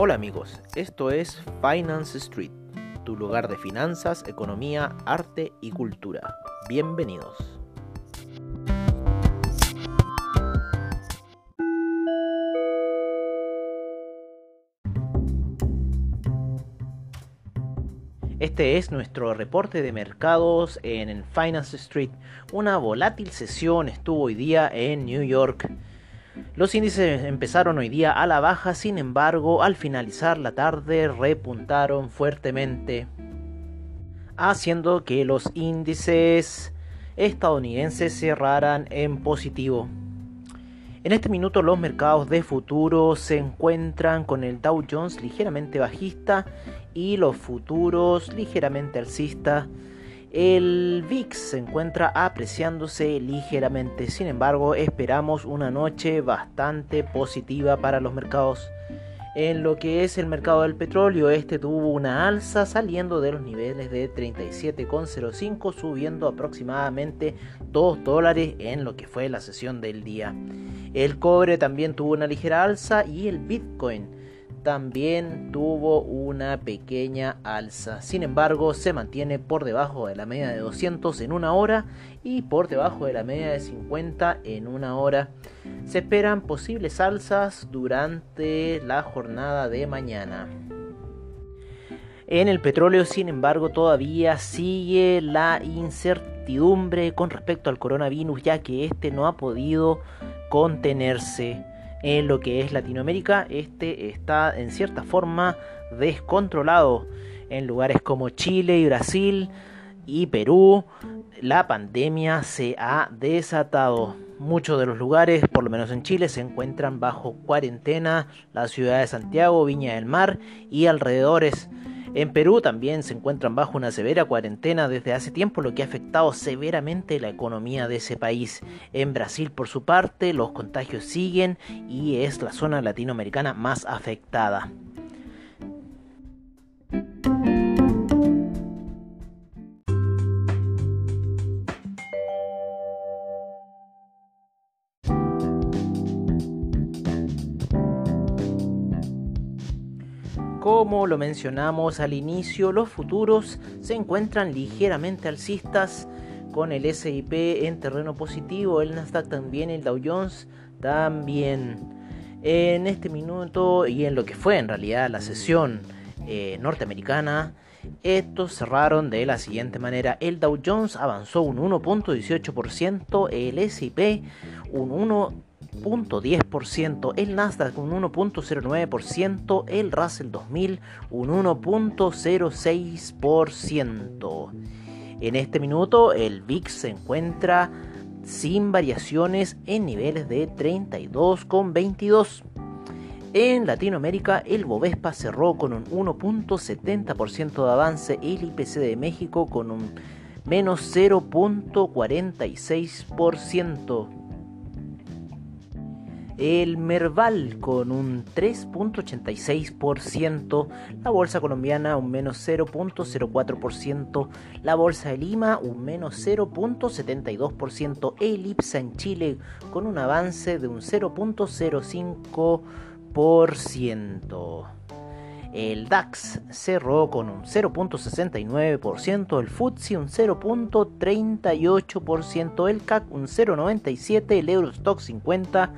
Hola amigos, esto es Finance Street, tu lugar de finanzas, economía, arte y cultura. Bienvenidos. Este es nuestro reporte de mercados en Finance Street. Una volátil sesión estuvo hoy día en New York los índices empezaron hoy día a la baja, sin embargo, al finalizar la tarde repuntaron fuertemente, haciendo que los índices estadounidenses cerraran en positivo. En este minuto los mercados de futuros se encuentran con el Dow Jones ligeramente bajista y los futuros ligeramente alcistas el VIX se encuentra apreciándose ligeramente, sin embargo esperamos una noche bastante positiva para los mercados. En lo que es el mercado del petróleo, este tuvo una alza saliendo de los niveles de 37,05, subiendo aproximadamente 2 dólares en lo que fue la sesión del día. El cobre también tuvo una ligera alza y el Bitcoin también tuvo una pequeña alza. Sin embargo, se mantiene por debajo de la media de 200 en una hora y por debajo de la media de 50 en una hora. Se esperan posibles alzas durante la jornada de mañana. En el petróleo, sin embargo, todavía sigue la incertidumbre con respecto al coronavirus, ya que este no ha podido contenerse en lo que es Latinoamérica, este está en cierta forma descontrolado. En lugares como Chile y Brasil y Perú, la pandemia se ha desatado. Muchos de los lugares, por lo menos en Chile, se encuentran bajo cuarentena. La ciudad de Santiago, Viña del Mar y alrededores en Perú también se encuentran bajo una severa cuarentena desde hace tiempo, lo que ha afectado severamente la economía de ese país. En Brasil, por su parte, los contagios siguen y es la zona latinoamericana más afectada. Como lo mencionamos al inicio, los futuros se encuentran ligeramente alcistas con el SIP en terreno positivo, el Nasdaq también, el Dow Jones también. En este minuto y en lo que fue en realidad la sesión eh, norteamericana, estos cerraron de la siguiente manera. El Dow Jones avanzó un 1.18%, el SIP un 1 1.10%, el Nasdaq un 1.09%, el Russell 2000 un 1.06%. En este minuto el VIX se encuentra sin variaciones en niveles de 32,22. En Latinoamérica, el Bovespa cerró con un 1.70% de avance, el IPC de México con un menos 0.46% el Merval con un 3.86%, la bolsa colombiana un menos 0.04%, la bolsa de Lima un menos 0.72%, el IPSA en Chile con un avance de un 0.05%. El DAX cerró con un 0.69%, el FTSE un 0.38%, el CAC un 0.97%, el Eurostock 50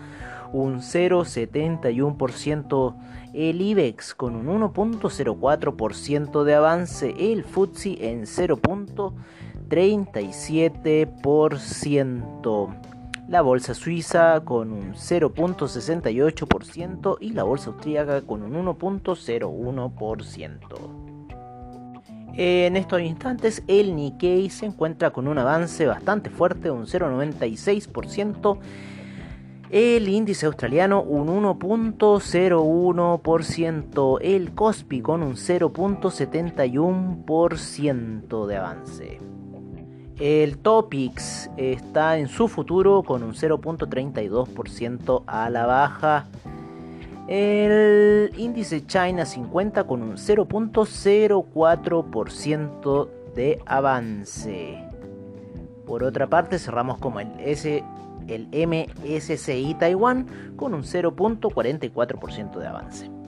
un 0,71%, el IBEX con un 1.04% de avance, el FTSE en 0.37%, la bolsa suiza con un 0.68% y la bolsa austríaca con un 1.01%. En estos instantes el Nikkei se encuentra con un avance bastante fuerte, un 0,96%, el índice australiano un 1.01%, el Cospi con un 0.71% de avance. El Topix está en su futuro con un 0.32% a la baja. El índice China 50 con un 0.04% de avance. Por otra parte, cerramos como el S el MSCI Taiwán con un 0.44% de avance.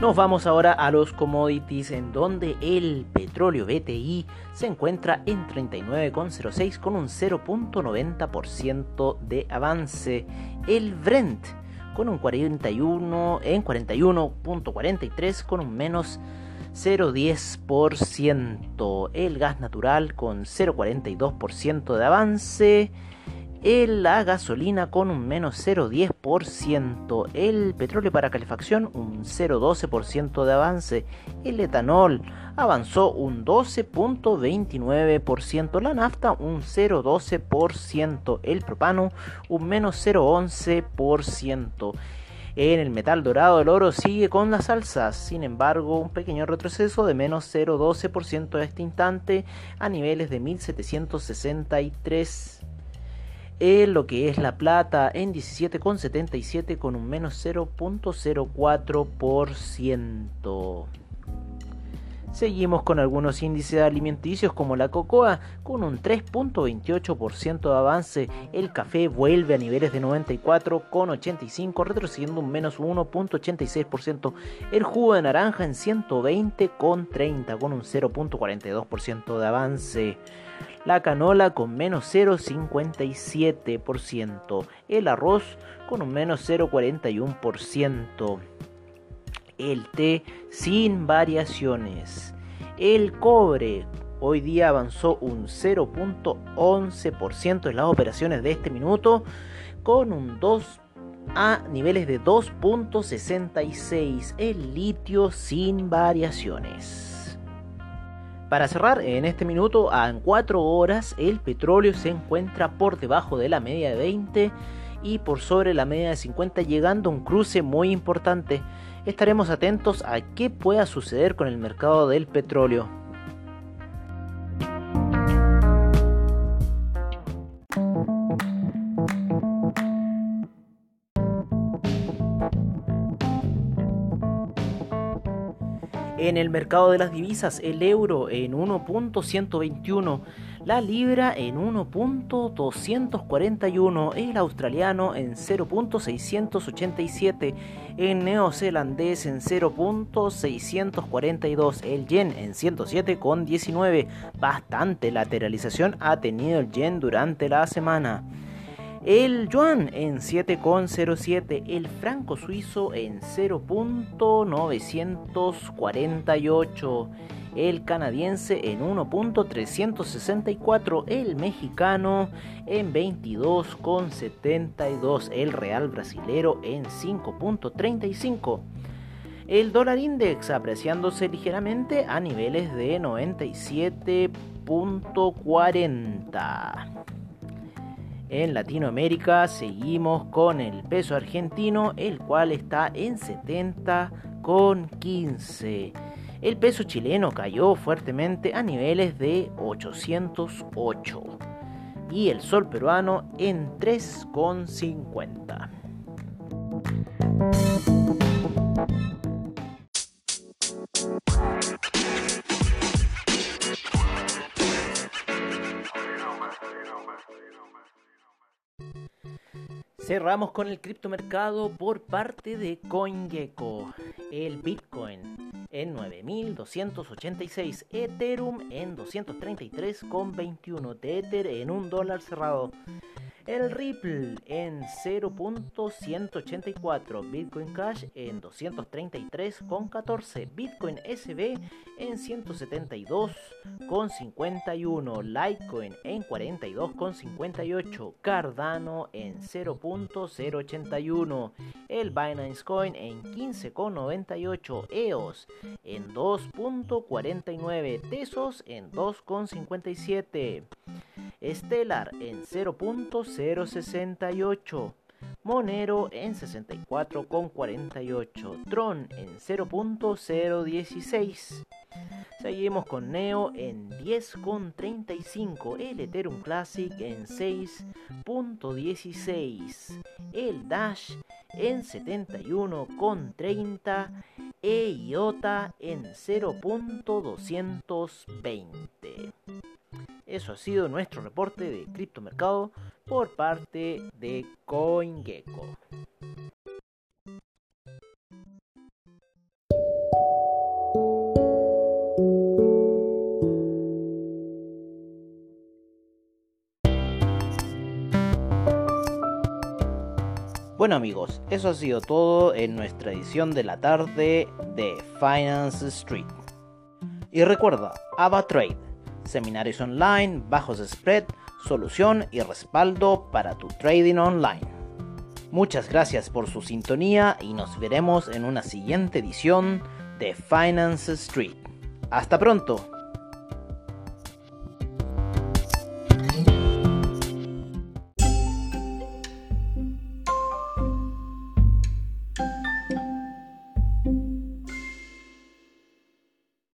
Nos vamos ahora a los commodities en donde el petróleo BTI se encuentra en 39,06 con un 0.90% de avance. El Brent con un 41 en 41.43 con un menos 0,10%. El gas natural con 0,42% de avance la gasolina con un menos 0,10%, el petróleo para calefacción un 0,12% de avance, el etanol avanzó un 12,29%, la nafta un 0,12%, el propano un menos 0,11%. En el metal dorado el oro sigue con las alzas, sin embargo un pequeño retroceso de menos 0,12% a este instante a niveles de 1763 en lo que es la plata en 17,77 con un menos 0.04%. Seguimos con algunos índices alimenticios como la cocoa con un 3.28% de avance. El café vuelve a niveles de 94,85 retrocediendo un menos 1.86%. El jugo de naranja en 120,30 con un 0.42% de avance la canola con menos 0,57%, el arroz con un menos 0,41%, el té sin variaciones, el cobre hoy día avanzó un 0.11% en las operaciones de este minuto con un 2 a niveles de 2.66 el litio sin variaciones. Para cerrar, en este minuto, a 4 horas, el petróleo se encuentra por debajo de la media de 20 y por sobre la media de 50, llegando a un cruce muy importante. Estaremos atentos a qué pueda suceder con el mercado del petróleo. En el mercado de las divisas, el euro en 1.121, la libra en 1.241, el australiano en 0.687, el neozelandés en 0.642, el yen en 107,19. Bastante lateralización ha tenido el yen durante la semana. El yuan en 7,07, el franco suizo en 0.948, el canadiense en 1.364, el mexicano en 22,72, el real brasilero en 5.35. El dólar index apreciándose ligeramente a niveles de 97.40. En Latinoamérica seguimos con el peso argentino, el cual está en 70,15. El peso chileno cayó fuertemente a niveles de 808 y el sol peruano en 3,50. Cerramos con el criptomercado por parte de CoinGecko. El Bitcoin en 9.286, Ethereum en 233,21, Tether en un dólar cerrado. El Ripple en 0.184, Bitcoin Cash en 233,14, Bitcoin SB en 172,51, Litecoin en 42,58, Cardano en 0.081, el Binance Coin en 15,98, EOS en 2.49, Tesos en 2,57. Stellar en 0.068, Monero en 64,48, Tron en 0.016. Seguimos con Neo en 10,35, el Ethereum Classic en 6.16, el Dash en 71,30 e IOTA en 0.220. Eso ha sido nuestro reporte de criptomercado por parte de CoinGecko. Bueno amigos, eso ha sido todo en nuestra edición de la tarde de Finance Street. Y recuerda, AvaTrade seminarios online, bajos spread, solución y respaldo para tu trading online. Muchas gracias por su sintonía y nos veremos en una siguiente edición de Finance Street. Hasta pronto.